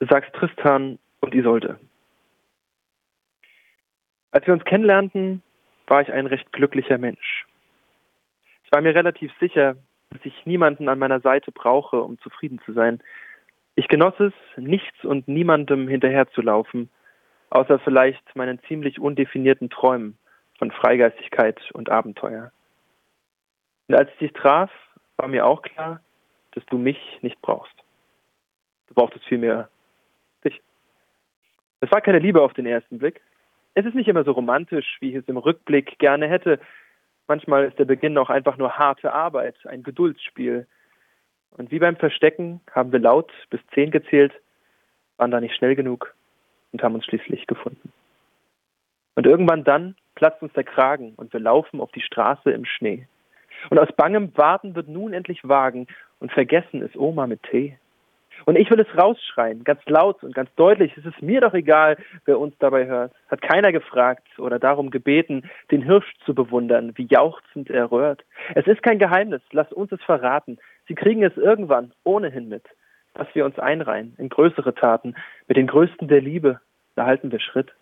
Sagst Tristan und Isolde. Als wir uns kennenlernten, war ich ein recht glücklicher Mensch. Ich war mir relativ sicher, dass ich niemanden an meiner Seite brauche, um zufrieden zu sein. Ich genoss es, nichts und niemandem hinterherzulaufen, außer vielleicht meinen ziemlich undefinierten Träumen von Freigeistigkeit und Abenteuer. Und als ich dich traf, war mir auch klar, dass du mich nicht brauchst. Du brauchtest vielmehr dich. Es war keine Liebe auf den ersten Blick. Es ist nicht immer so romantisch, wie ich es im Rückblick gerne hätte. Manchmal ist der Beginn auch einfach nur harte Arbeit, ein Geduldsspiel. Und wie beim Verstecken haben wir laut bis zehn gezählt, waren da nicht schnell genug und haben uns schließlich gefunden. Und irgendwann dann platzt uns der Kragen und wir laufen auf die Straße im Schnee. Und aus bangem Warten wird nun endlich wagen und vergessen ist Oma mit Tee. Und ich will es rausschreien, ganz laut und ganz deutlich. Es ist mir doch egal, wer uns dabei hört. Hat keiner gefragt oder darum gebeten, den Hirsch zu bewundern, wie jauchzend er röhrt. Es ist kein Geheimnis, lasst uns es verraten. Sie kriegen es irgendwann ohnehin mit, dass wir uns einreihen in größere Taten. Mit den Größten der Liebe, da halten wir Schritt.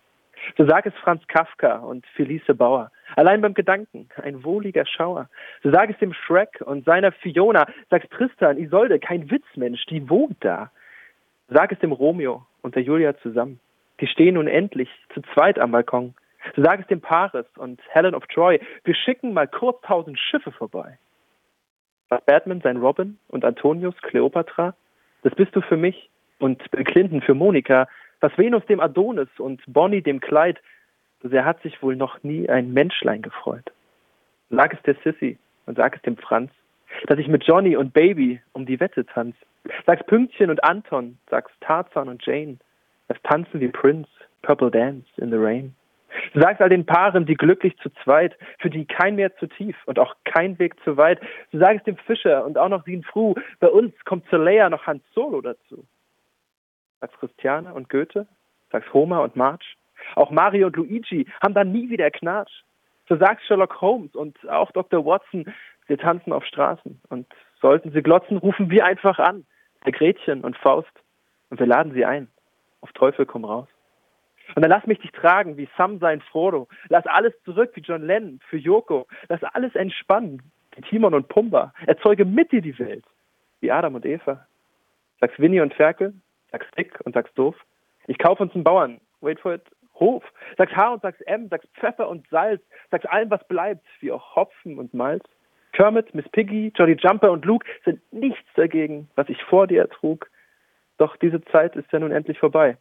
So sag es Franz Kafka und Felice Bauer. Allein beim Gedanken ein wohliger Schauer. So sag es dem Shrek und seiner Fiona. Sag's Tristan, Isolde, kein Witzmensch, die wohnt da. Sag es dem Romeo und der Julia zusammen. Die stehen nun endlich zu zweit am Balkon. So sag es dem Paris und Helen of Troy. Wir schicken mal kurz tausend Schiffe vorbei. Was Batman sein Robin und Antonius Cleopatra? Das bist du für mich und Bill Clinton für Monika was Venus dem Adonis und Bonnie dem Kleid, so sehr hat sich wohl noch nie ein Menschlein gefreut. Sag es der Sissy und sag es dem Franz, dass ich mit Johnny und Baby um die Wette tanz. Sag's Pünktchen und Anton, sag's Tarzan und Jane, das tanzen wie Prince, Purple Dance in the Rain. sag's all den Paaren, die glücklich zu zweit, für die kein Meer zu tief und auch kein Weg zu weit. So sag es dem Fischer und auch noch Sin Fru, bei uns kommt zur Leia noch Hans Solo dazu sagst Christiane und Goethe, sagst Homer und March. Auch Mario und Luigi haben dann nie wieder Knatsch. So sagst Sherlock Holmes und auch Dr. Watson, wir tanzen auf Straßen. Und sollten sie glotzen, rufen wir einfach an. Der Gretchen und Faust. Und wir laden sie ein. Auf Teufel komm raus. Und dann lass mich dich tragen wie Sam sein Frodo. Lass alles zurück wie John Lennon für Yoko. Lass alles entspannen wie Timon und Pumba. Erzeuge mit dir die Welt wie Adam und Eva. Sagst Winnie und Ferkel, sag's dick und sag's doof. Ich kaufe uns einen Bauern, wait for it, Hof. Sag's H und sag's M, sag's Pfeffer und Salz, sag's allem, was bleibt, wie auch Hopfen und Malz. Kermit, Miss Piggy, Jolly Jumper und Luke sind nichts dagegen, was ich vor dir ertrug. Doch diese Zeit ist ja nun endlich vorbei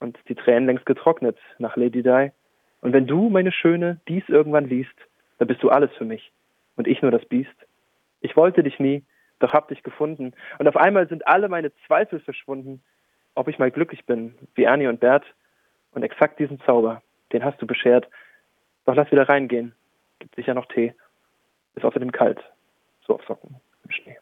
und die Tränen längst getrocknet nach Lady Di. Und wenn du, meine Schöne, dies irgendwann liest, dann bist du alles für mich und ich nur das Biest. Ich wollte dich nie, doch hab dich gefunden. Und auf einmal sind alle meine Zweifel verschwunden ob ich mal glücklich bin, wie Ernie und Bert. Und exakt diesen Zauber, den hast du beschert. Doch lass wieder reingehen. Gibt sicher noch Tee. Ist außerdem kalt. So auf Socken im Schnee.